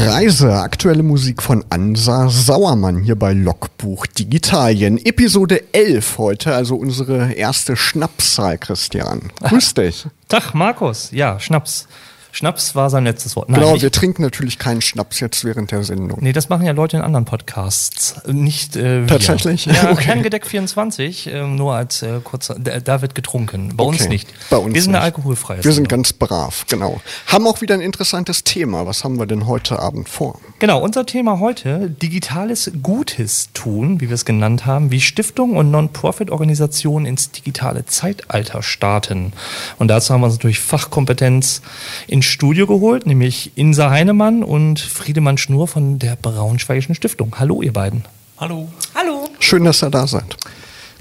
Reise, aktuelle Musik von Ansa Sauermann hier bei Logbuch Digitalien. Episode 11 heute, also unsere erste Schnapszahl, Christian. Grüß dich. Tag, Markus. Ja, Schnaps. Schnaps war sein letztes Wort. Nein, genau, wir trinken natürlich keinen Schnaps jetzt während der Sendung. Nee, das machen ja Leute in anderen Podcasts. Nicht äh, Tatsächlich? Ja, okay. Kerngedeck 24, äh, nur als äh, kurzer, da wird getrunken. Bei okay. uns nicht. Bei uns wir sind nicht. eine alkoholfreie Wir sind ganz brav, genau. Haben auch wieder ein interessantes Thema. Was haben wir denn heute Abend vor? Genau, unser Thema heute, digitales Gutes tun, wie wir es genannt haben, wie Stiftungen und Non-Profit-Organisationen ins digitale Zeitalter starten. Und dazu haben wir uns natürlich Fachkompetenz ins Studio geholt, nämlich Insa Heinemann und Friedemann Schnur von der Braunschweigischen Stiftung. Hallo, ihr beiden. Hallo. Hallo. Schön, dass ihr da seid.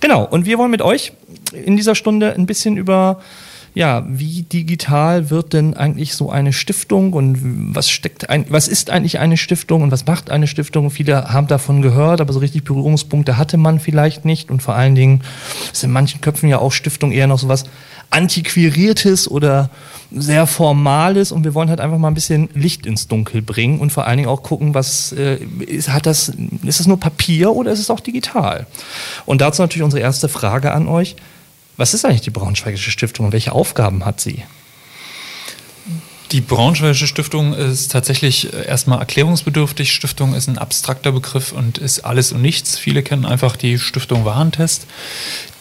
Genau, und wir wollen mit euch in dieser Stunde ein bisschen über ja, wie digital wird denn eigentlich so eine Stiftung und was steckt ein, was ist eigentlich eine Stiftung und was macht eine Stiftung? Viele haben davon gehört, aber so richtig Berührungspunkte hatte man vielleicht nicht und vor allen Dingen ist in manchen Köpfen ja auch Stiftung eher noch so was antiquieriertes oder sehr formales und wir wollen halt einfach mal ein bisschen Licht ins Dunkel bringen und vor allen Dingen auch gucken, was äh, ist, hat das, ist es nur Papier oder ist es auch digital? Und dazu natürlich unsere erste Frage an euch. Was ist eigentlich die Braunschweigische Stiftung und welche Aufgaben hat sie? Die Braunschweigische Stiftung ist tatsächlich erstmal erklärungsbedürftig. Stiftung ist ein abstrakter Begriff und ist alles und nichts. Viele kennen einfach die Stiftung Warentest.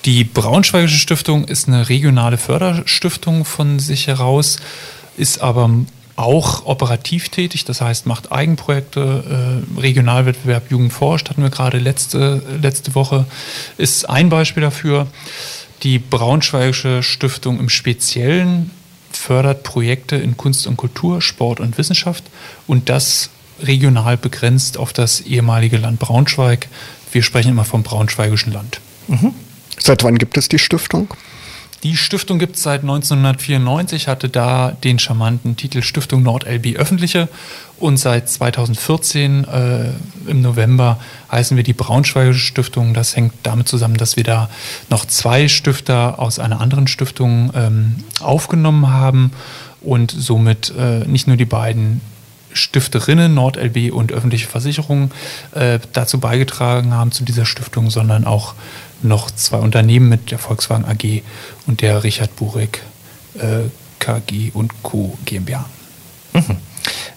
Die Braunschweigische Stiftung ist eine regionale Förderstiftung von sich heraus, ist aber auch operativ tätig, das heißt macht Eigenprojekte, äh, Regionalwettbewerb Jugend forscht, hatten wir gerade letzte, letzte Woche, ist ein Beispiel dafür. Die Braunschweigische Stiftung im Speziellen fördert Projekte in Kunst und Kultur, Sport und Wissenschaft und das regional begrenzt auf das ehemalige Land Braunschweig. Wir sprechen immer vom Braunschweigischen Land. Mhm. Seit wann gibt es die Stiftung? Die Stiftung gibt es seit 1994, hatte da den charmanten Titel Stiftung NordLB Öffentliche und seit 2014 äh, im November heißen wir die Braunschweigische Stiftung. Das hängt damit zusammen, dass wir da noch zwei Stifter aus einer anderen Stiftung ähm, aufgenommen haben und somit äh, nicht nur die beiden Stifterinnen NordLB und öffentliche Versicherungen äh, dazu beigetragen haben zu dieser Stiftung, sondern auch noch zwei Unternehmen mit der Volkswagen AG und der Richard Burek äh, KG und Co. GmbH. Mhm.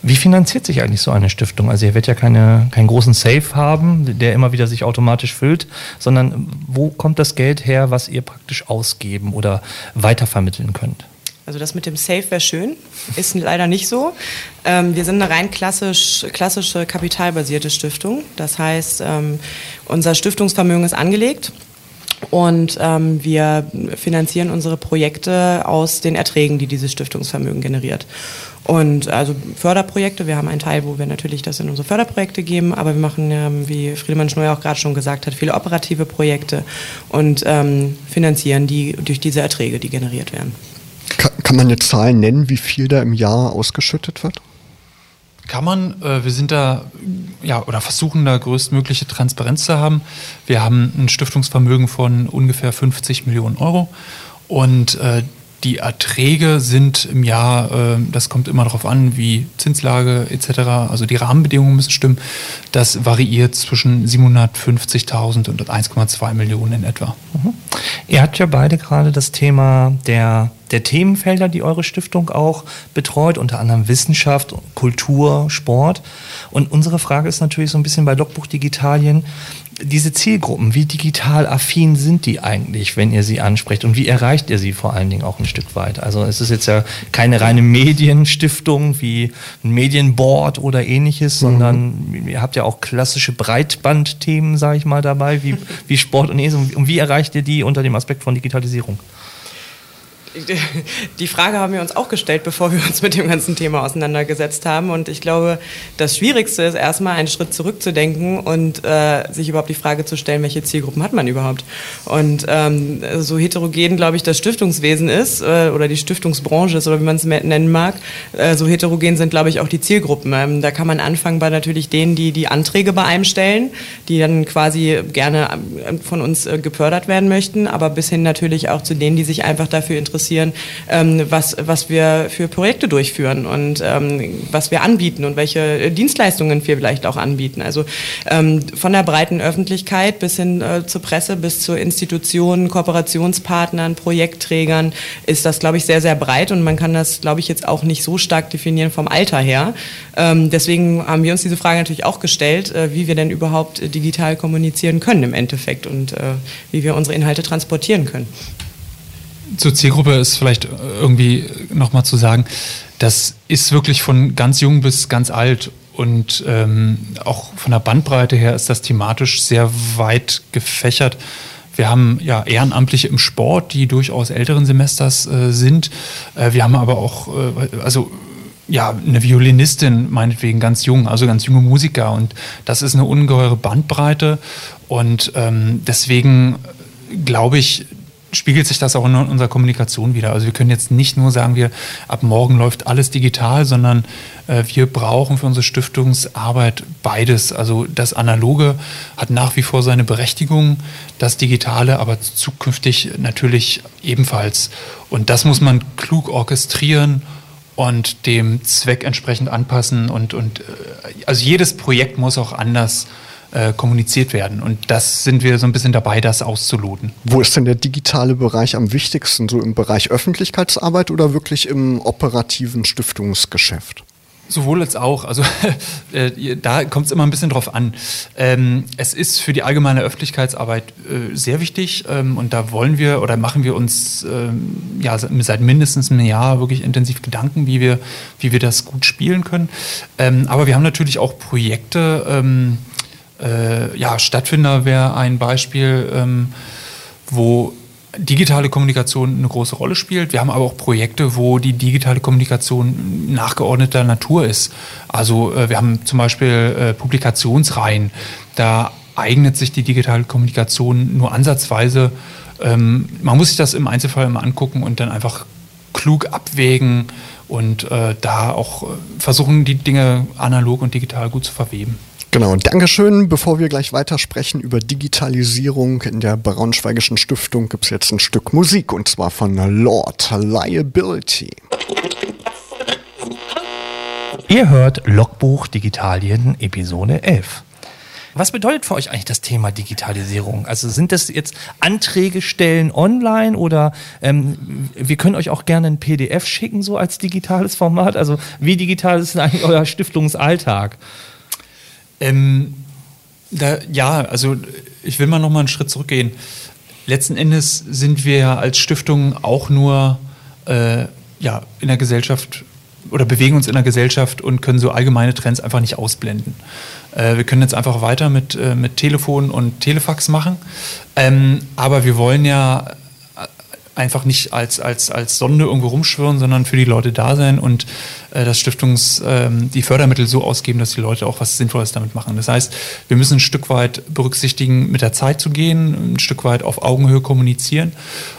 Wie finanziert sich eigentlich so eine Stiftung? Also ihr werdet ja keine, keinen großen Safe haben, der immer wieder sich automatisch füllt, sondern wo kommt das Geld her, was ihr praktisch ausgeben oder weitervermitteln könnt? Also das mit dem Safe wäre schön, ist leider nicht so. Ähm, wir sind eine rein klassisch, klassische kapitalbasierte Stiftung. Das heißt, ähm, unser Stiftungsvermögen ist angelegt und ähm, wir finanzieren unsere Projekte aus den Erträgen, die dieses Stiftungsvermögen generiert. Und also Förderprojekte, wir haben einen Teil, wo wir natürlich das in unsere Förderprojekte geben, aber wir machen, ähm, wie Friedemann Schneuer auch gerade schon gesagt hat, viele operative Projekte und ähm, finanzieren die durch diese Erträge, die generiert werden. Kann, kann man eine Zahl nennen, wie viel da im Jahr ausgeschüttet wird? Kann man. Äh, wir sind da, ja, oder versuchen da größtmögliche Transparenz zu haben. Wir haben ein Stiftungsvermögen von ungefähr 50 Millionen Euro und äh, die Erträge sind im Jahr, äh, das kommt immer darauf an, wie Zinslage etc., also die Rahmenbedingungen müssen stimmen. Das variiert zwischen 750.000 und 1,2 Millionen in etwa. Mhm. Ihr habt ja beide gerade das Thema der, der Themenfelder, die eure Stiftung auch betreut, unter anderem Wissenschaft, Kultur, Sport. Und unsere Frage ist natürlich so ein bisschen bei Logbuch Digitalien, diese Zielgruppen, wie digital affin sind die eigentlich, wenn ihr sie ansprecht und wie erreicht ihr sie vor allen Dingen auch ein Stück weit? Also es ist jetzt ja keine reine Medienstiftung wie ein Medienboard oder ähnliches, mhm. sondern ihr habt ja auch klassische Breitbandthemen, sage ich mal, dabei, wie, wie Sport und ESO. Und wie erreicht ihr die unter dem Aspekt von Digitalisierung? Die Frage haben wir uns auch gestellt, bevor wir uns mit dem ganzen Thema auseinandergesetzt haben. Und ich glaube, das Schwierigste ist erstmal einen Schritt zurückzudenken und äh, sich überhaupt die Frage zu stellen, welche Zielgruppen hat man überhaupt. Und ähm, so heterogen, glaube ich, das Stiftungswesen ist äh, oder die Stiftungsbranche ist oder wie man es nennen mag, äh, so heterogen sind, glaube ich, auch die Zielgruppen. Ähm, da kann man anfangen bei natürlich denen, die die Anträge bei einem stellen, die dann quasi gerne ähm, von uns äh, gefördert werden möchten, aber bis hin natürlich auch zu denen, die sich einfach dafür interessieren, ähm, was, was wir für Projekte durchführen und ähm, was wir anbieten und welche äh, Dienstleistungen wir vielleicht auch anbieten. Also ähm, von der breiten Öffentlichkeit bis hin äh, zur Presse, bis zu Institutionen, Kooperationspartnern, Projektträgern ist das, glaube ich, sehr, sehr breit und man kann das, glaube ich, jetzt auch nicht so stark definieren vom Alter her. Ähm, deswegen haben wir uns diese Frage natürlich auch gestellt, äh, wie wir denn überhaupt digital kommunizieren können im Endeffekt und äh, wie wir unsere Inhalte transportieren können. Zur Zielgruppe ist vielleicht irgendwie nochmal zu sagen, das ist wirklich von ganz jung bis ganz alt und ähm, auch von der Bandbreite her ist das thematisch sehr weit gefächert. Wir haben ja Ehrenamtliche im Sport, die durchaus älteren Semesters äh, sind. Äh, wir haben aber auch, äh, also ja, eine Violinistin, meinetwegen ganz jung, also ganz junge Musiker. Und das ist eine ungeheure Bandbreite. Und ähm, deswegen glaube ich, spiegelt sich das auch in unserer Kommunikation wieder. Also wir können jetzt nicht nur sagen, wir ab morgen läuft alles digital, sondern äh, wir brauchen für unsere Stiftungsarbeit beides. Also das Analoge hat nach wie vor seine Berechtigung, das Digitale aber zukünftig natürlich ebenfalls. Und das muss man klug orchestrieren und dem Zweck entsprechend anpassen. Und, und äh, also jedes Projekt muss auch anders kommuniziert werden. Und das sind wir so ein bisschen dabei, das auszuloten. Wo ist denn der digitale Bereich am wichtigsten? So im Bereich Öffentlichkeitsarbeit oder wirklich im operativen Stiftungsgeschäft? Sowohl als auch. Also äh, da kommt es immer ein bisschen drauf an. Ähm, es ist für die allgemeine Öffentlichkeitsarbeit äh, sehr wichtig ähm, und da wollen wir oder machen wir uns ähm, ja seit mindestens einem Jahr wirklich intensiv Gedanken, wie wir, wie wir das gut spielen können. Ähm, aber wir haben natürlich auch Projekte. Äh, ja, Stadtfinder wäre ein Beispiel, ähm, wo digitale Kommunikation eine große Rolle spielt. Wir haben aber auch Projekte, wo die digitale Kommunikation nachgeordneter Natur ist. Also äh, wir haben zum Beispiel äh, Publikationsreihen. Da eignet sich die digitale Kommunikation nur ansatzweise. Ähm, man muss sich das im Einzelfall immer angucken und dann einfach klug abwägen und äh, da auch äh, versuchen, die Dinge analog und digital gut zu verweben. Genau, Dankeschön. Bevor wir gleich weitersprechen über Digitalisierung in der Braunschweigischen Stiftung, gibt es jetzt ein Stück Musik und zwar von Lord Liability. Ihr hört Logbuch Digitalien Episode 11. Was bedeutet für euch eigentlich das Thema Digitalisierung? Also sind das jetzt Anträge stellen online oder ähm, wir können euch auch gerne ein PDF schicken, so als digitales Format? Also wie digital ist denn eigentlich euer Stiftungsalltag? Ähm, da, ja, also ich will mal noch mal einen Schritt zurückgehen. Letzten Endes sind wir als Stiftung auch nur äh, ja, in der Gesellschaft oder bewegen uns in der Gesellschaft und können so allgemeine Trends einfach nicht ausblenden. Äh, wir können jetzt einfach weiter mit, äh, mit Telefon und Telefax machen, ähm, aber wir wollen ja einfach nicht als, als, als Sonde irgendwo rumschwirren, sondern für die Leute da sein und äh, das Stiftungs, ähm, die Fördermittel so ausgeben, dass die Leute auch was Sinnvolles damit machen. Das heißt, wir müssen ein Stück weit berücksichtigen, mit der Zeit zu gehen, ein Stück weit auf Augenhöhe kommunizieren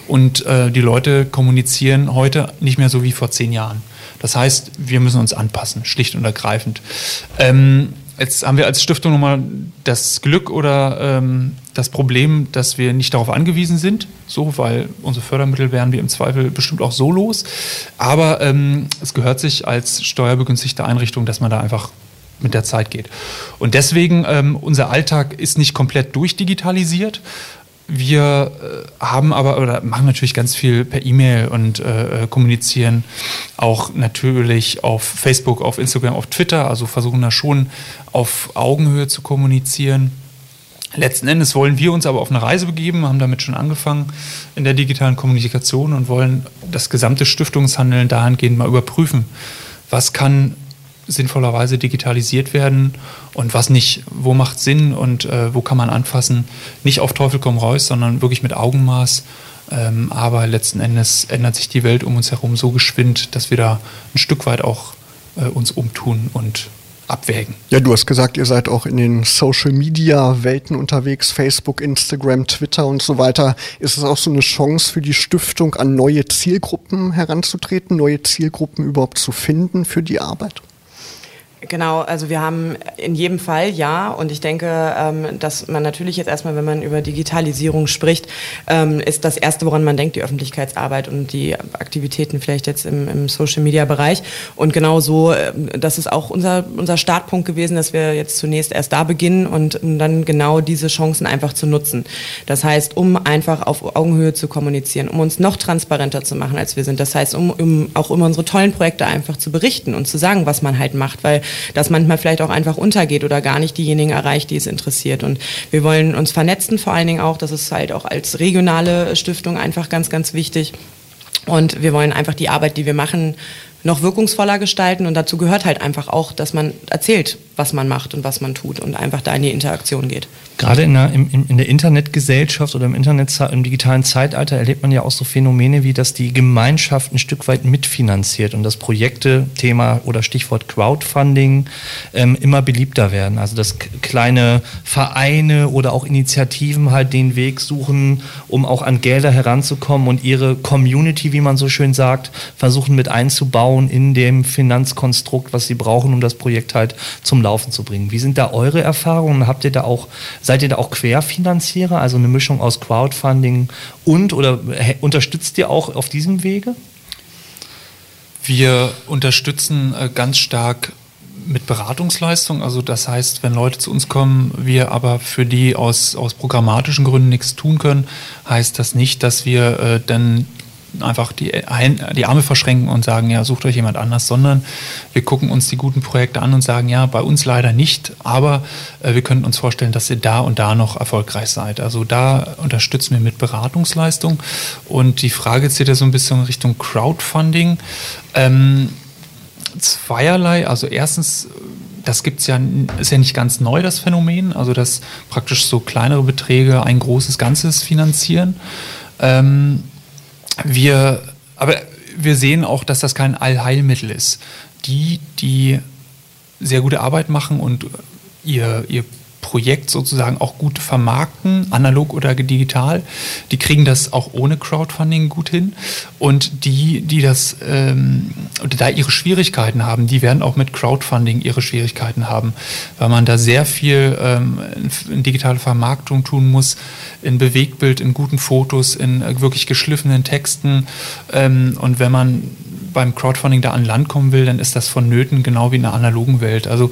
und äh, die Leute kommunizieren heute nicht mehr so wie vor zehn Jahren. Das heißt, wir müssen uns anpassen, schlicht und ergreifend. Ähm, Jetzt haben wir als Stiftung nochmal das Glück oder ähm, das Problem, dass wir nicht darauf angewiesen sind, so, weil unsere Fördermittel wären wir im Zweifel bestimmt auch so los. Aber ähm, es gehört sich als steuerbegünstigte Einrichtung, dass man da einfach mit der Zeit geht. Und deswegen, ähm, unser Alltag ist nicht komplett durchdigitalisiert. Wir äh, haben aber oder machen natürlich ganz viel per E-Mail und äh, äh, kommunizieren auch natürlich auf Facebook, auf Instagram, auf Twitter, also versuchen da schon auf Augenhöhe zu kommunizieren. Letzten Endes wollen wir uns aber auf eine Reise begeben, haben damit schon angefangen in der digitalen Kommunikation und wollen das gesamte Stiftungshandeln dahingehend mal überprüfen. Was kann sinnvollerweise digitalisiert werden und was nicht, wo macht Sinn und äh, wo kann man anfassen. Nicht auf Teufel komm raus, sondern wirklich mit Augenmaß Ähm, aber letzten Endes ändert sich die Welt um uns herum so geschwind, dass wir da ein Stück weit auch äh, uns umtun und abwägen. Ja, du hast gesagt, ihr seid auch in den Social Media Welten unterwegs, Facebook, Instagram, Twitter und so weiter. Ist es auch so eine Chance für die Stiftung, an neue Zielgruppen heranzutreten, neue Zielgruppen überhaupt zu finden für die Arbeit? Genau, also wir haben in jedem Fall ja und ich denke, ähm, dass man natürlich jetzt erstmal, wenn man über Digitalisierung spricht, ähm, ist das Erste, woran man denkt, die Öffentlichkeitsarbeit und die Aktivitäten vielleicht jetzt im, im Social-Media-Bereich. Und genau so, äh, das ist auch unser, unser Startpunkt gewesen, dass wir jetzt zunächst erst da beginnen und dann genau diese Chancen einfach zu nutzen. Das heißt, um einfach auf Augenhöhe zu kommunizieren, um uns noch transparenter zu machen, als wir sind. Das heißt, um, um auch um unsere tollen Projekte einfach zu berichten und zu sagen, was man halt macht, weil das manchmal vielleicht auch einfach untergeht oder gar nicht diejenigen erreicht, die es interessiert. Und wir wollen uns vernetzen, vor allen Dingen auch, das ist halt auch als regionale Stiftung einfach ganz, ganz wichtig. Und wir wollen einfach die Arbeit, die wir machen, noch wirkungsvoller gestalten. Und dazu gehört halt einfach auch, dass man erzählt, was man macht und was man tut und einfach da in die Interaktion geht. Gerade in der, in, in der Internetgesellschaft oder im Internet, im digitalen Zeitalter erlebt man ja auch so Phänomene wie, dass die Gemeinschaft ein Stück weit mitfinanziert und das Projekte, Thema oder Stichwort Crowdfunding ähm, immer beliebter werden. Also dass kleine Vereine oder auch Initiativen halt den Weg suchen, um auch an Gelder heranzukommen und ihre Community, wie man so schön sagt, versuchen mit einzubauen in dem Finanzkonstrukt, was sie brauchen, um das Projekt halt zum Laufen zu bringen. Wie sind da eure Erfahrungen? Habt ihr da auch Seid ihr da auch Querfinanzierer, also eine Mischung aus Crowdfunding und oder unterstützt ihr auch auf diesem Wege? Wir unterstützen äh, ganz stark mit Beratungsleistung. Also das heißt, wenn Leute zu uns kommen, wir aber für die aus, aus programmatischen Gründen nichts tun können, heißt das nicht, dass wir äh, dann einfach die, die Arme verschränken und sagen, ja, sucht euch jemand anders, sondern wir gucken uns die guten Projekte an und sagen, ja, bei uns leider nicht, aber äh, wir können uns vorstellen, dass ihr da und da noch erfolgreich seid. Also da unterstützen wir mit Beratungsleistung. Und die Frage zählt ja so ein bisschen Richtung Crowdfunding. Ähm, zweierlei, also erstens, das gibt's ja, ist ja nicht ganz neu, das Phänomen, also dass praktisch so kleinere Beträge ein großes Ganzes finanzieren. Ähm, wir, aber wir sehen auch, dass das kein Allheilmittel ist. Die, die sehr gute Arbeit machen und ihr, ihr Projekt sozusagen auch gut vermarkten, analog oder digital. Die kriegen das auch ohne Crowdfunding gut hin. Und die, die das ähm, oder da ihre Schwierigkeiten haben, die werden auch mit Crowdfunding ihre Schwierigkeiten haben, weil man da sehr viel ähm, in digitale Vermarktung tun muss, in Bewegtbild, in guten Fotos, in äh, wirklich geschliffenen Texten. Ähm, und wenn man beim Crowdfunding da an Land kommen will, dann ist das vonnöten, genau wie in der analogen Welt. Also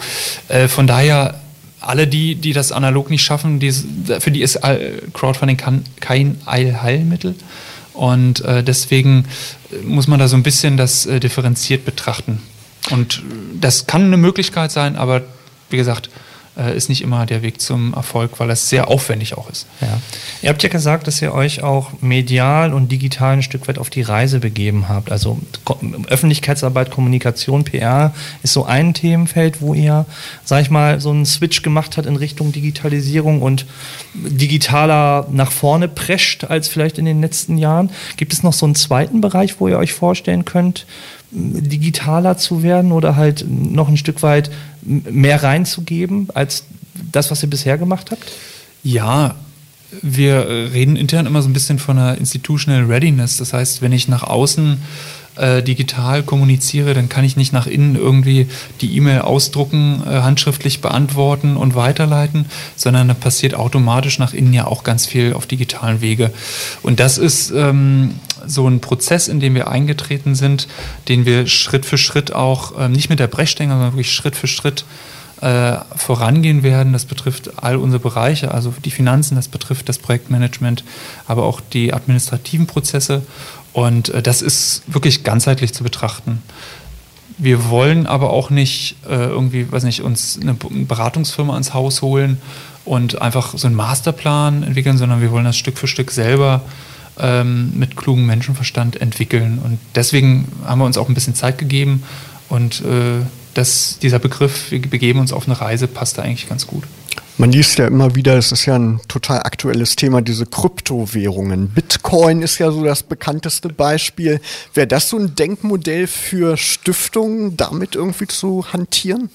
äh, von daher alle die, die das analog nicht schaffen, die, für die ist Crowdfunding kann, kein Eilheilmittel. Und äh, deswegen muss man da so ein bisschen das äh, differenziert betrachten. Und das kann eine Möglichkeit sein, aber wie gesagt, äh, ist nicht immer der Weg zum Erfolg, weil es sehr aufwendig auch ist. Ja. Ihr habt ja gesagt, dass ihr euch auch medial und digital ein Stück weit auf die Reise begeben habt. Also Öffentlichkeitsarbeit, Kommunikation, PR ist so ein Themenfeld, wo ihr, sag ich mal, so einen Switch gemacht habt in Richtung Digitalisierung und digitaler nach vorne prescht als vielleicht in den letzten Jahren. Gibt es noch so einen zweiten Bereich, wo ihr euch vorstellen könnt, digitaler zu werden oder halt noch ein Stück weit mehr reinzugeben als das, was ihr bisher gemacht habt? Ja, wir reden intern immer so ein bisschen von einer Institutional Readiness. Das heißt, wenn ich nach außen äh, digital kommuniziere, dann kann ich nicht nach innen irgendwie die E-Mail ausdrucken, äh, handschriftlich beantworten und weiterleiten, sondern da passiert automatisch nach innen ja auch ganz viel auf digitalen Wege. Und das ist ähm, so ein Prozess, in dem wir eingetreten sind, den wir Schritt für Schritt auch, ähm, nicht mit der Brechstange, sondern wirklich Schritt für Schritt äh, vorangehen werden. Das betrifft all unsere Bereiche, also die Finanzen, das betrifft das Projektmanagement, aber auch die administrativen Prozesse. Und äh, das ist wirklich ganzheitlich zu betrachten. Wir wollen aber auch nicht äh, irgendwie, weiß nicht, uns eine Beratungsfirma ans Haus holen und einfach so einen Masterplan entwickeln, sondern wir wollen das Stück für Stück selber ähm, mit klugem Menschenverstand entwickeln. Und deswegen haben wir uns auch ein bisschen Zeit gegeben und äh, das, dieser Begriff, wir begeben uns auf eine Reise, passt da eigentlich ganz gut. Man liest ja immer wieder, es ist ja ein total aktuelles Thema, diese Kryptowährungen. Bitcoin ist ja so das bekannteste Beispiel. Wäre das so ein Denkmodell für Stiftungen, damit irgendwie zu hantieren?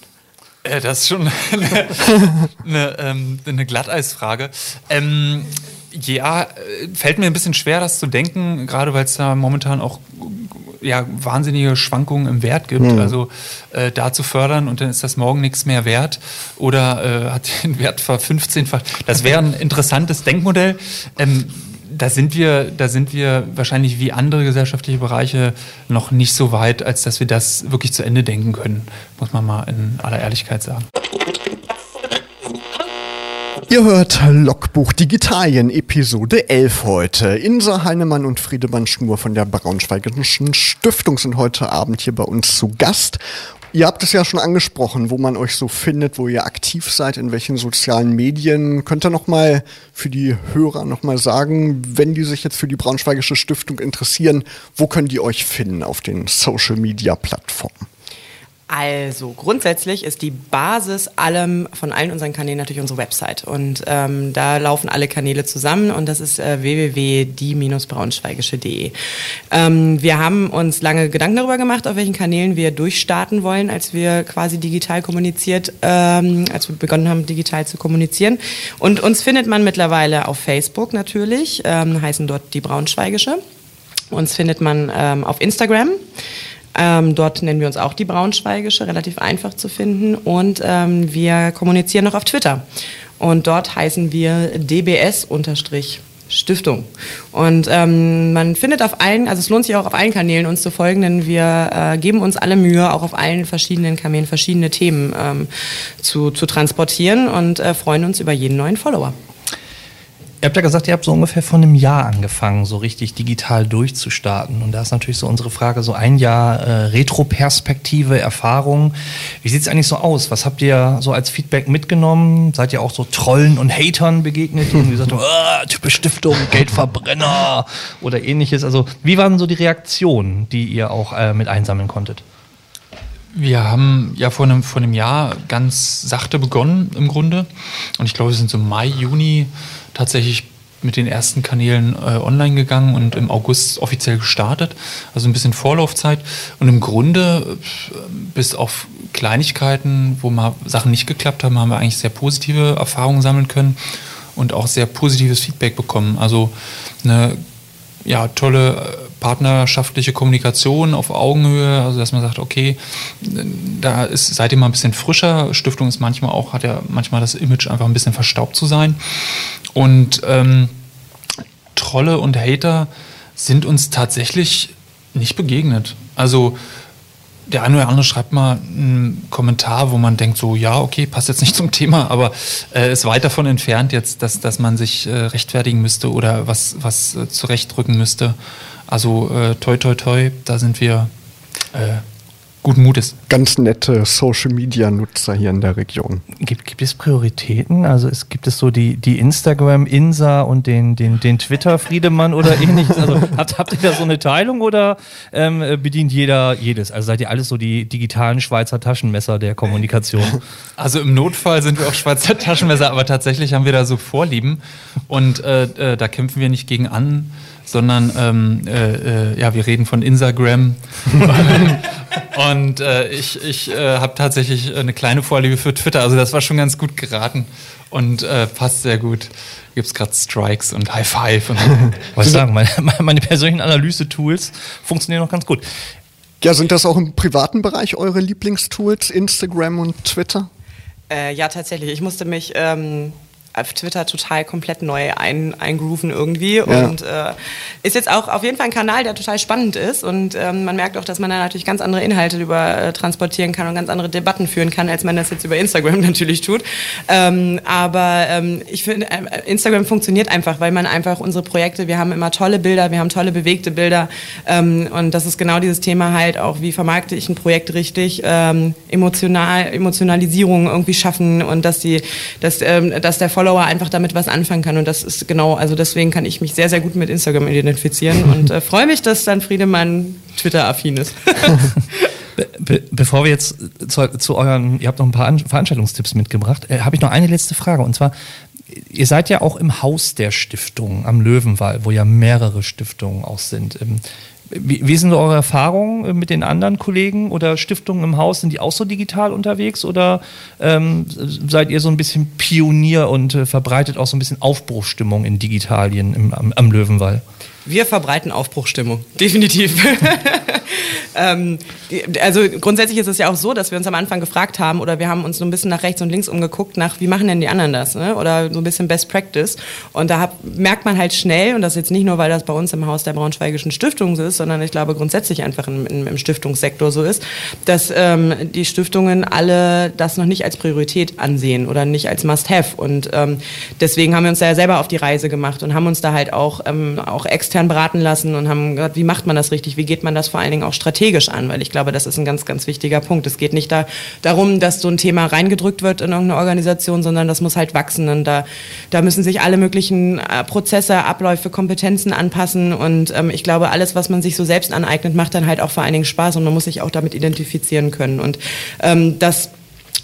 Äh, das ist schon eine, eine, ähm, eine Glatteisfrage. Ähm, ja, äh, fällt mir ein bisschen schwer, das zu denken, gerade weil es da momentan auch ja, wahnsinnige Schwankungen im Wert gibt. Mhm. Also äh, da zu fördern und dann ist das morgen nichts mehr wert oder äh, hat den Wert ver 15-fach. Das wäre ein interessantes Denkmodell. Ähm, da sind wir, da sind wir wahrscheinlich wie andere gesellschaftliche Bereiche noch nicht so weit, als dass wir das wirklich zu Ende denken können, muss man mal in aller Ehrlichkeit sagen. Ihr hört Logbuch Digitalien, Episode 11 heute. Insa Heinemann und Friedemann Schnur von der Braunschweigischen Stiftung sind heute Abend hier bei uns zu Gast. Ihr habt es ja schon angesprochen, wo man euch so findet, wo ihr aktiv seid, in welchen sozialen Medien. Könnt ihr noch mal für die Hörer noch mal sagen, wenn die sich jetzt für die Braunschweigische Stiftung interessieren, wo können die euch finden auf den Social Media Plattformen? Also grundsätzlich ist die Basis allem von allen unseren Kanälen natürlich unsere Website und ähm, da laufen alle Kanäle zusammen und das ist äh, www.die-braunschweigische.de. Ähm, wir haben uns lange Gedanken darüber gemacht, auf welchen Kanälen wir durchstarten wollen, als wir quasi digital kommuniziert, ähm, als wir begonnen haben digital zu kommunizieren und uns findet man mittlerweile auf Facebook natürlich, ähm, heißen dort die Braunschweigische. Uns findet man ähm, auf Instagram. Ähm, dort nennen wir uns auch die Braunschweigische, relativ einfach zu finden. Und ähm, wir kommunizieren noch auf Twitter. Und dort heißen wir DBS-Stiftung. Und ähm, man findet auf allen, also es lohnt sich auch auf allen Kanälen uns zu folgen, denn wir äh, geben uns alle Mühe, auch auf allen verschiedenen Kanälen verschiedene Themen ähm, zu, zu transportieren und äh, freuen uns über jeden neuen Follower. Ihr habt ja gesagt, ihr habt so ungefähr vor einem Jahr angefangen, so richtig digital durchzustarten. Und da ist natürlich so unsere Frage, so ein Jahr äh, Retroperspektive, Erfahrung. Wie sieht es eigentlich so aus? Was habt ihr so als Feedback mitgenommen? Seid ihr auch so Trollen und Hatern begegnet, irgendwie gesagt haben, ah, typisch Stiftung, Geldverbrenner oder ähnliches? Also wie waren so die Reaktionen, die ihr auch äh, mit einsammeln konntet? Wir haben ja vor einem, vor einem Jahr ganz sachte begonnen im Grunde. Und ich glaube, wir sind so Mai, Juni tatsächlich mit den ersten Kanälen äh, online gegangen und im August offiziell gestartet. Also ein bisschen Vorlaufzeit. Und im Grunde, äh, bis auf Kleinigkeiten, wo mal Sachen nicht geklappt haben, haben wir eigentlich sehr positive Erfahrungen sammeln können und auch sehr positives Feedback bekommen. Also eine ja, tolle äh, partnerschaftliche Kommunikation auf Augenhöhe, also dass man sagt, okay, da ist, seid ihr mal ein bisschen frischer. Stiftung ist manchmal auch, hat ja manchmal das Image einfach ein bisschen verstaubt zu sein. Und ähm, Trolle und Hater sind uns tatsächlich nicht begegnet. Also der eine oder andere schreibt mal einen Kommentar, wo man denkt, so ja, okay, passt jetzt nicht zum Thema, aber äh, ist weit davon entfernt jetzt, dass, dass man sich äh, rechtfertigen müsste oder was, was äh, zurechtrücken müsste. Also äh, toi toi toi, da sind wir äh, guten Mutes. Ganz nette Social-Media-Nutzer hier in der Region. Gibt, gibt es Prioritäten? Also es gibt es so die, die Instagram-Insa und den, den, den Twitter-Friedemann oder ähnliches? Also habt, habt ihr da so eine Teilung oder ähm, bedient jeder jedes? Also seid ihr alles so die digitalen Schweizer Taschenmesser der Kommunikation? Also im Notfall sind wir auch Schweizer Taschenmesser, aber tatsächlich haben wir da so Vorlieben und äh, äh, da kämpfen wir nicht gegen an sondern ähm, äh, äh, ja, wir reden von Instagram. und äh, ich, ich äh, habe tatsächlich eine kleine Vorliebe für Twitter. Also das war schon ganz gut geraten und äh, passt sehr gut. Gibt es gerade Strikes und High Five. Und. Was ich sagen, meine, meine persönlichen Analyse-Tools funktionieren noch ganz gut. Ja, sind das auch im privaten Bereich eure Lieblingstools, Instagram und Twitter? Äh, ja, tatsächlich. Ich musste mich ähm, auf Twitter total komplett neu ein, eingrooven irgendwie ja. und äh, ist jetzt auch auf jeden Fall ein Kanal, der total spannend ist und ähm, man merkt auch, dass man da natürlich ganz andere Inhalte über äh, transportieren kann und ganz andere Debatten führen kann, als man das jetzt über Instagram natürlich tut. Ähm, aber ähm, ich finde, äh, Instagram funktioniert einfach, weil man einfach unsere Projekte, wir haben immer tolle Bilder, wir haben tolle bewegte Bilder ähm, und das ist genau dieses Thema halt auch, wie vermarkte ich ein Projekt richtig, ähm, emotional, Emotionalisierung irgendwie schaffen und dass die, dass, ähm, dass der Follower einfach damit was anfangen kann. Und das ist genau, also deswegen kann ich mich sehr, sehr gut mit Instagram identifizieren und äh, freue mich, dass dann Friedemann Twitter-affin ist. Be be bevor wir jetzt zu, zu, euren, ihr habt noch ein paar An Veranstaltungstipps mitgebracht, äh, habe ich noch eine letzte Frage. Und zwar, ihr seid ja auch im Haus der Stiftung am Löwenwall, wo ja mehrere Stiftungen auch sind. Ähm, wie, wie sind so eure Erfahrungen äh, mit den anderen Kollegen oder Stiftungen im Haus? Sind die auch so digital unterwegs oder ähm, seid ihr so ein bisschen Pionier und äh, verbreitet auch so ein bisschen Aufbruchstimmung in Digitalien im, am, am Löwenwall? Wir verbreiten Aufbruchstimmung, definitiv. ähm, also grundsätzlich ist es ja auch so, dass wir uns am Anfang gefragt haben oder wir haben uns so ein bisschen nach rechts und links umgeguckt, nach wie machen denn die anderen das ne? oder so ein bisschen Best Practice. Und da hab, merkt man halt schnell, und das jetzt nicht nur, weil das bei uns im Haus der Braunschweigischen Stiftung so ist, sondern ich glaube grundsätzlich einfach im, im, im Stiftungssektor so ist, dass ähm, die Stiftungen alle das noch nicht als Priorität ansehen oder nicht als Must-Have. Und ähm, deswegen haben wir uns da ja selber auf die Reise gemacht und haben uns da halt auch, ähm, auch extern beraten lassen und haben gesagt, wie macht man das richtig, wie geht man das vor allen Dingen auch strategisch an, weil ich glaube, das ist ein ganz, ganz wichtiger Punkt. Es geht nicht da, darum, dass so ein Thema reingedrückt wird in irgendeine Organisation, sondern das muss halt wachsen. Und da, da müssen sich alle möglichen äh, Prozesse, Abläufe, Kompetenzen anpassen. Und ähm, ich glaube, alles, was man sich so selbst aneignet, macht dann halt auch vor allen Dingen Spaß. Und man muss sich auch damit identifizieren können. Und ähm, das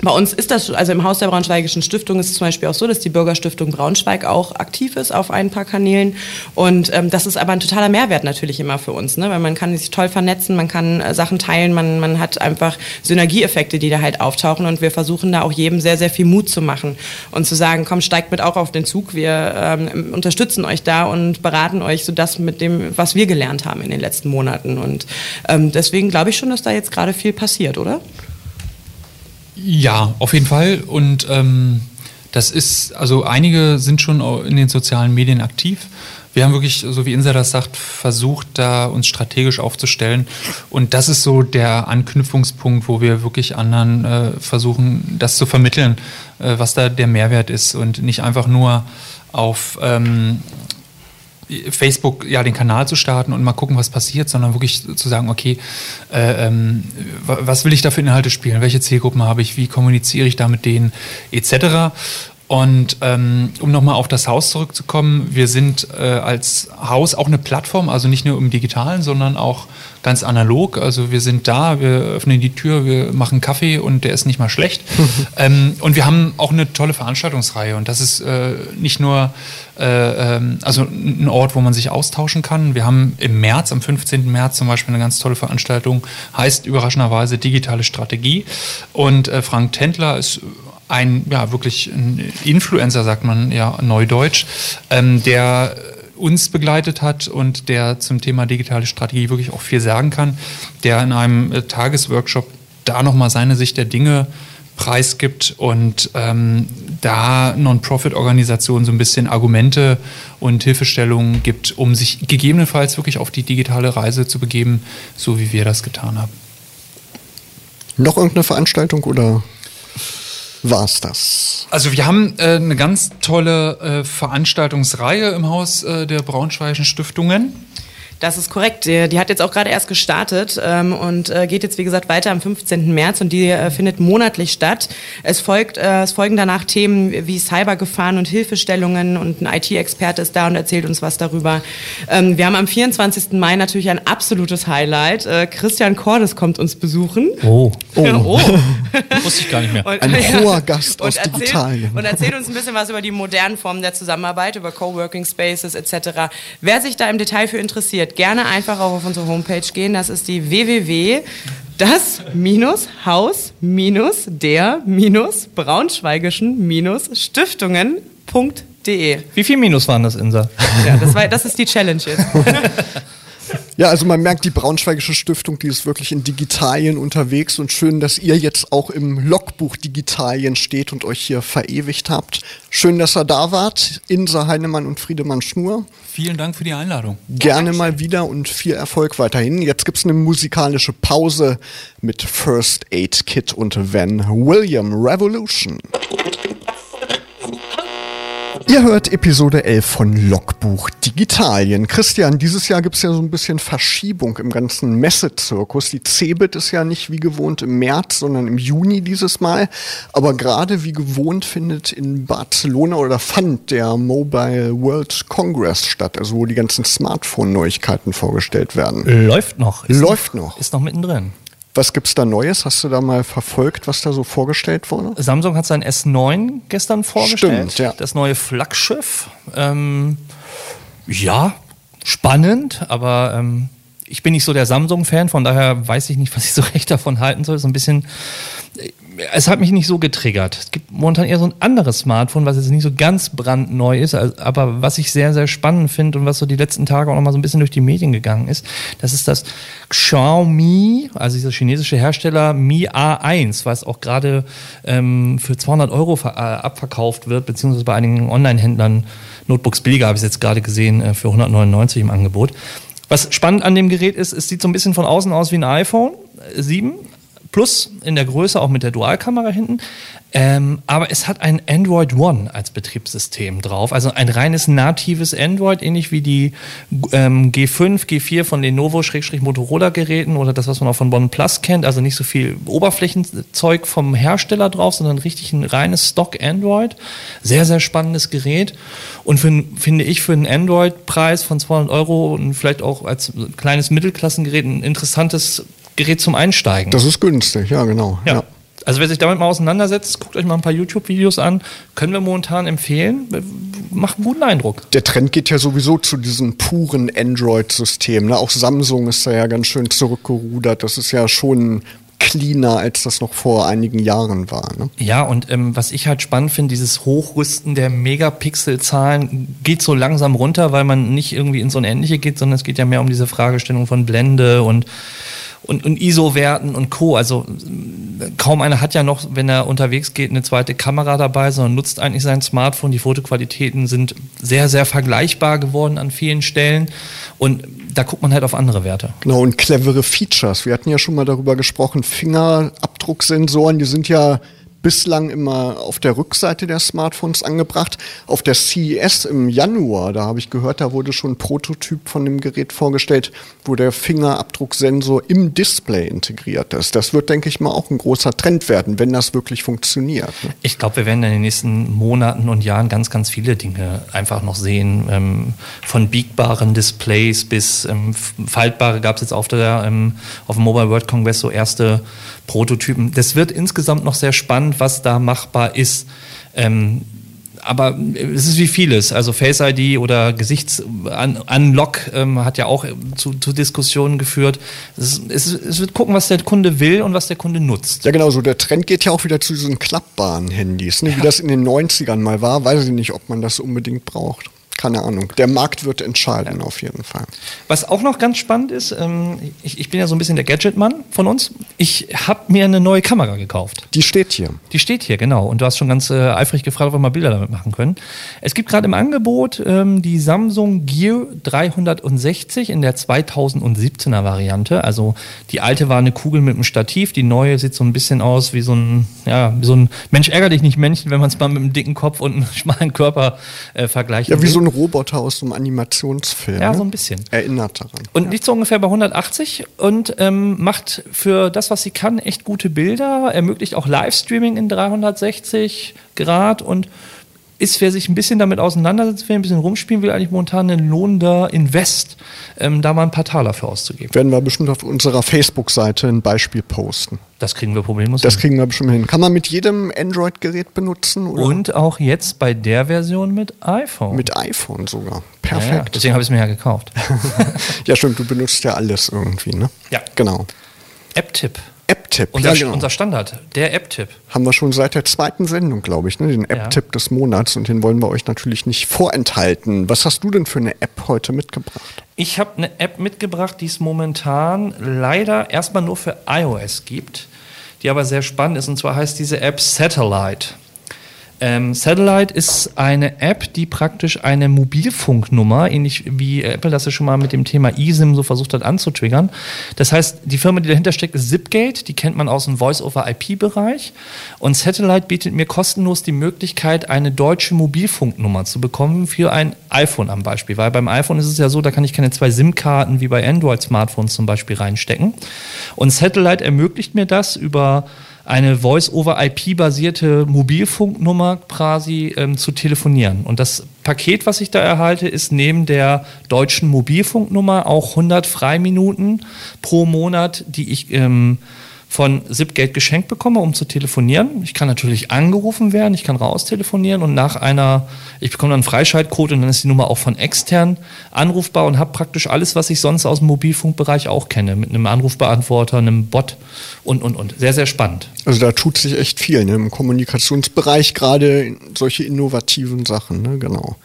bei uns ist das, also im Haus der Braunschweigischen Stiftung ist es zum Beispiel auch so, dass die Bürgerstiftung Braunschweig auch aktiv ist auf ein paar Kanälen. Und ähm, das ist aber ein totaler Mehrwert natürlich immer für uns, ne? weil man kann sich toll vernetzen, man kann äh, Sachen teilen, man, man hat einfach Synergieeffekte, die da halt auftauchen. Und wir versuchen da auch jedem sehr, sehr viel Mut zu machen und zu sagen, komm, steigt mit auch auf den Zug. Wir ähm, unterstützen euch da und beraten euch so das mit dem, was wir gelernt haben in den letzten Monaten. Und ähm, deswegen glaube ich schon, dass da jetzt gerade viel passiert, oder? Ja, auf jeden Fall. Und ähm, das ist, also einige sind schon in den sozialen Medien aktiv. Wir haben wirklich, so wie Insa das sagt, versucht, da uns strategisch aufzustellen. Und das ist so der Anknüpfungspunkt, wo wir wirklich anderen äh, versuchen, das zu vermitteln, äh, was da der Mehrwert ist und nicht einfach nur auf ähm, Facebook ja den Kanal zu starten und mal gucken, was passiert, sondern wirklich zu sagen, okay, äh, ähm, was will ich da für Inhalte spielen, welche Zielgruppen habe ich, wie kommuniziere ich da mit denen, etc. Und ähm, um nochmal auf das Haus zurückzukommen, wir sind äh, als Haus auch eine Plattform, also nicht nur im digitalen, sondern auch ganz analog. Also wir sind da, wir öffnen die Tür, wir machen Kaffee und der ist nicht mal schlecht. ähm, und wir haben auch eine tolle Veranstaltungsreihe und das ist äh, nicht nur äh, ähm, also ein Ort, wo man sich austauschen kann. Wir haben im März, am 15. März zum Beispiel eine ganz tolle Veranstaltung, heißt überraschenderweise digitale Strategie. Und äh, Frank Tendler ist ein, ja, wirklich ein Influencer, sagt man ja neudeutsch, ähm, der uns begleitet hat und der zum Thema digitale Strategie wirklich auch viel sagen kann, der in einem äh, Tagesworkshop da nochmal seine Sicht der Dinge preisgibt und ähm, da Non-Profit-Organisationen so ein bisschen Argumente und Hilfestellungen gibt, um sich gegebenenfalls wirklich auf die digitale Reise zu begeben, so wie wir das getan haben. Noch irgendeine Veranstaltung oder war's das? Also wir haben äh, eine ganz tolle äh, Veranstaltungsreihe im Haus äh, der Braunschweigischen Stiftungen. Das ist korrekt. Die, die hat jetzt auch gerade erst gestartet ähm, und äh, geht jetzt, wie gesagt, weiter am 15. März und die äh, findet monatlich statt. Es, folgt, äh, es folgen danach Themen wie Cybergefahren und Hilfestellungen und ein IT-Experte ist da und erzählt uns was darüber. Ähm, wir haben am 24. Mai natürlich ein absolutes Highlight. Äh, Christian Cordes kommt uns besuchen. Oh. Oh. oh. Wusste ich gar nicht mehr. Und, ein ja, hoher Gast aus erzählt, Italien. Und erzählt uns ein bisschen was über die modernen Formen der Zusammenarbeit, über Coworking Spaces etc. Wer sich da im Detail für interessiert, interessiert, gerne einfach auch auf unsere Homepage gehen. Das ist die www das minus Haus minus der minus braunschweigischen minus Stiftungen.de. Wie viel Minus waren das, Insa? Ja, das, war, das ist die Challenge jetzt. Ja, also man merkt, die Braunschweigische Stiftung, die ist wirklich in Digitalien unterwegs und schön, dass ihr jetzt auch im Logbuch Digitalien steht und euch hier verewigt habt. Schön, dass ihr da wart, Insa Heinemann und Friedemann Schnur. Vielen Dank für die Einladung. Gerne mal wieder und viel Erfolg weiterhin. Jetzt gibt's eine musikalische Pause mit First Aid Kit und Van William Revolution. Ihr hört Episode 11 von Logbuch Digitalien. Christian, dieses Jahr gibt es ja so ein bisschen Verschiebung im ganzen Messezirkus. Die CeBIT ist ja nicht wie gewohnt im März, sondern im Juni dieses Mal. Aber gerade wie gewohnt findet in Barcelona oder fand der Mobile World Congress statt, also wo die ganzen Smartphone-Neuigkeiten vorgestellt werden. Läuft noch. Läuft noch, noch. Ist noch mittendrin. Was gibt's da Neues? Hast du da mal verfolgt, was da so vorgestellt wurde? Samsung hat sein S9 gestern vorgestellt. Stimmt, ja. Das neue Flaggschiff. Ähm, ja, spannend, aber ähm, ich bin nicht so der Samsung-Fan, von daher weiß ich nicht, was ich so recht davon halten soll. So ein bisschen, es hat mich nicht so getriggert. Es gibt momentan eher so ein anderes Smartphone, was jetzt nicht so ganz brandneu ist, aber was ich sehr, sehr spannend finde und was so die letzten Tage auch noch mal so ein bisschen durch die Medien gegangen ist. Das ist das Xiaomi, also dieser chinesische Hersteller Mi A1, was auch gerade ähm, für 200 Euro äh, abverkauft wird, beziehungsweise bei einigen Online-Händlern Notebooks billiger, habe ich jetzt gerade gesehen, äh, für 199 im Angebot. Was spannend an dem Gerät ist, es sieht so ein bisschen von außen aus wie ein iPhone 7 Plus in der Größe, auch mit der Dualkamera hinten. Ähm, aber es hat ein Android One als Betriebssystem drauf. Also ein reines natives Android, ähnlich wie die ähm, G5, G4 von Lenovo-Motorola-Geräten oder das, was man auch von OnePlus kennt. Also nicht so viel Oberflächenzeug vom Hersteller drauf, sondern richtig ein reines Stock Android. Sehr, sehr spannendes Gerät. Und für, finde ich für einen Android-Preis von 200 Euro und vielleicht auch als kleines Mittelklassengerät ein interessantes Gerät zum Einsteigen. Das ist günstig, ja, genau. ja. ja. Also wer sich damit mal auseinandersetzt, guckt euch mal ein paar YouTube-Videos an. Können wir momentan empfehlen. Macht einen guten Eindruck. Der Trend geht ja sowieso zu diesem puren Android-System. Ne? Auch Samsung ist da ja ganz schön zurückgerudert. Das ist ja schon cleaner, als das noch vor einigen Jahren war. Ne? Ja, und ähm, was ich halt spannend finde, dieses Hochrüsten der Megapixel-Zahlen geht so langsam runter, weil man nicht irgendwie ins Unendliche geht, sondern es geht ja mehr um diese Fragestellung von Blende und und, und ISO-Werten und Co. Also kaum einer hat ja noch, wenn er unterwegs geht, eine zweite Kamera dabei, sondern nutzt eigentlich sein Smartphone. Die Fotoqualitäten sind sehr, sehr vergleichbar geworden an vielen Stellen. Und da guckt man halt auf andere Werte. Genau, und clevere Features. Wir hatten ja schon mal darüber gesprochen, Fingerabdrucksensoren, die sind ja bislang immer auf der Rückseite der Smartphones angebracht. Auf der CES im Januar, da habe ich gehört, da wurde schon ein Prototyp von dem Gerät vorgestellt, wo der Fingerabdrucksensor im Display integriert ist. Das wird, denke ich mal, auch ein großer Trend werden, wenn das wirklich funktioniert. Ne? Ich glaube, wir werden in den nächsten Monaten und Jahren ganz, ganz viele Dinge einfach noch sehen. Ähm, von biegbaren Displays bis ähm, faltbare gab es jetzt auf, der, ähm, auf dem Mobile World Congress so erste Prototypen. Das wird insgesamt noch sehr spannend, was da machbar ist. Ähm, aber es ist wie vieles. Also Face ID oder Gesichtsunlock ähm, hat ja auch zu, zu Diskussionen geführt. Es, es, es, wird gucken, was der Kunde will und was der Kunde nutzt. Ja, genau so. Der Trend geht ja auch wieder zu diesen klappbaren Handys, ne? wie ja. das in den 90ern mal war. Weiß ich nicht, ob man das unbedingt braucht keine Ahnung. Der Markt wird entscheiden, ja. auf jeden Fall. Was auch noch ganz spannend ist, ähm, ich, ich, bin ja so ein bisschen der Gadget-Mann von uns. Ich habe mir eine neue Kamera gekauft. Die steht hier. Die steht hier, genau. Und du hast schon ganz äh, eifrig gefragt, ob wir mal Bilder damit machen können. Es gibt gerade im Angebot ähm, die Samsung Gear 360 in der 2017er Variante. Also die alte war eine Kugel mit einem Stativ, die neue sieht so ein bisschen aus wie so ein, ja, wie so ein Mensch ärger dich nicht Männchen, wenn man es mal mit einem dicken Kopf und einem schmalen Körper äh, vergleicht. Ja, wie so ein Roboter aus einem Animationsfilm. Ja, so ein bisschen. Erinnert daran. Und ja. liegt so ungefähr bei 180 und ähm, macht für das, was sie kann, echt gute Bilder, ermöglicht auch Livestreaming in 360 Grad und ist, wer sich ein bisschen damit auseinandersetzt, wer ein bisschen rumspielen will, eigentlich momentan ein lohnender Invest, ähm, da mal ein paar Taler für auszugeben. Werden wir bestimmt auf unserer Facebook-Seite ein Beispiel posten. Das kriegen wir problemlos Das hin. kriegen wir bestimmt hin. Kann man mit jedem Android-Gerät benutzen? Oder? Und auch jetzt bei der Version mit iPhone. Mit iPhone sogar. Perfekt. Ja, ja. Deswegen habe ich es mir ja gekauft. ja, stimmt. Du benutzt ja alles irgendwie, ne? Ja. Genau. App-Tipp. App-Tipp. Unser, ja, genau. unser Standard, der App-Tipp. Haben wir schon seit der zweiten Sendung, glaube ich, ne? den App-Tipp ja. des Monats und den wollen wir euch natürlich nicht vorenthalten. Was hast du denn für eine App heute mitgebracht? Ich habe eine App mitgebracht, die es momentan leider erstmal nur für iOS gibt, die aber sehr spannend ist und zwar heißt diese App Satellite. Ähm, Satellite ist eine App, die praktisch eine Mobilfunknummer, ähnlich wie Apple das ja schon mal mit dem Thema eSIM so versucht hat anzutriggern. Das heißt, die Firma, die dahinter steckt, ist Zipgate, die kennt man aus dem Voice-over-IP-Bereich. Und Satellite bietet mir kostenlos die Möglichkeit, eine deutsche Mobilfunknummer zu bekommen für ein iPhone am Beispiel. Weil beim iPhone ist es ja so, da kann ich keine zwei SIM-Karten wie bei Android-Smartphones zum Beispiel reinstecken. Und Satellite ermöglicht mir das über eine Voice-over-IP-basierte Mobilfunknummer quasi ähm, zu telefonieren. Und das Paket, was ich da erhalte, ist neben der deutschen Mobilfunknummer auch 100 Freiminuten pro Monat, die ich ähm, von Zipgate geschenkt bekomme, um zu telefonieren. Ich kann natürlich angerufen werden, ich kann raustelefonieren und nach einer, ich bekomme dann einen Freischaltcode und dann ist die Nummer auch von extern anrufbar und habe praktisch alles, was ich sonst aus dem Mobilfunkbereich auch kenne, mit einem Anrufbeantworter, einem Bot und, und, und. Sehr, sehr spannend. Also da tut sich echt viel ne? im Kommunikationsbereich, gerade solche innovativen Sachen, ne? genau.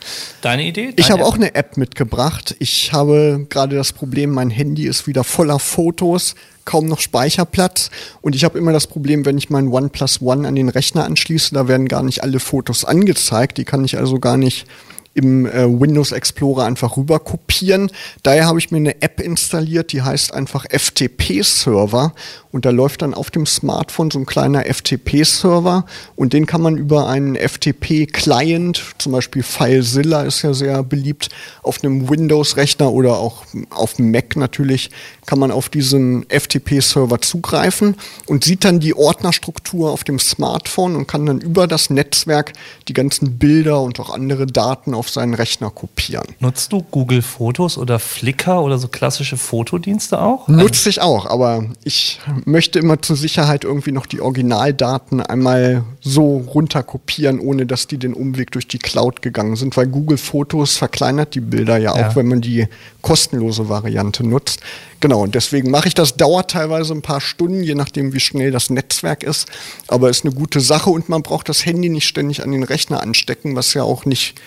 Deine Idee? Ich Deine habe auch eine App mitgebracht. Ich habe gerade das Problem, mein Handy ist wieder voller Fotos, kaum noch Speicherplatz. Und ich habe immer das Problem, wenn ich meinen OnePlus One an den Rechner anschließe, da werden gar nicht alle Fotos angezeigt, die kann ich also gar nicht im äh, Windows Explorer einfach rüber kopieren. Daher habe ich mir eine App installiert, die heißt einfach FTP-Server und da läuft dann auf dem Smartphone so ein kleiner FTP-Server und den kann man über einen FTP-Client, zum Beispiel FileZilla ist ja sehr beliebt, auf einem Windows-Rechner oder auch auf dem Mac natürlich, kann man auf diesen FTP-Server zugreifen und sieht dann die Ordnerstruktur auf dem Smartphone und kann dann über das Netzwerk die ganzen Bilder und auch andere Daten auf seinen Rechner kopieren. Nutzt du Google Fotos oder Flickr oder so klassische Fotodienste auch? Nutze ich auch, aber ich möchte immer zur Sicherheit irgendwie noch die Originaldaten einmal so runterkopieren, ohne dass die den Umweg durch die Cloud gegangen sind, weil Google Fotos verkleinert die Bilder ja auch, Ja. wenn man die kostenlose Variante nutzt. Genau, und deswegen mache ich das, dauert teilweise ein paar Stunden, je nachdem, wie schnell das Netzwerk ist, aber ist eine gute Sache und man braucht das Handy nicht ständig an den Rechner anstecken, was ja auch nicht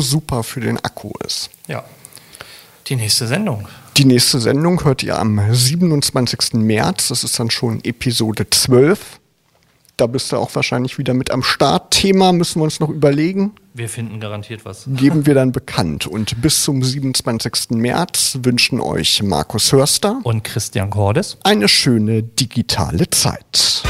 so super für den Akku ist. Ja. Die nächste Sendung. Die nächste Sendung hört ihr am 27. März. Das ist dann schon Episode 12. Da bist du auch wahrscheinlich wieder mit am Start. Thema müssen wir uns noch überlegen. Wir finden garantiert was. Geben wir dann bekannt. Und bis zum 27. März wünschen euch Markus Hörster Und Christian Cordes. eine schöne digitale Zeit.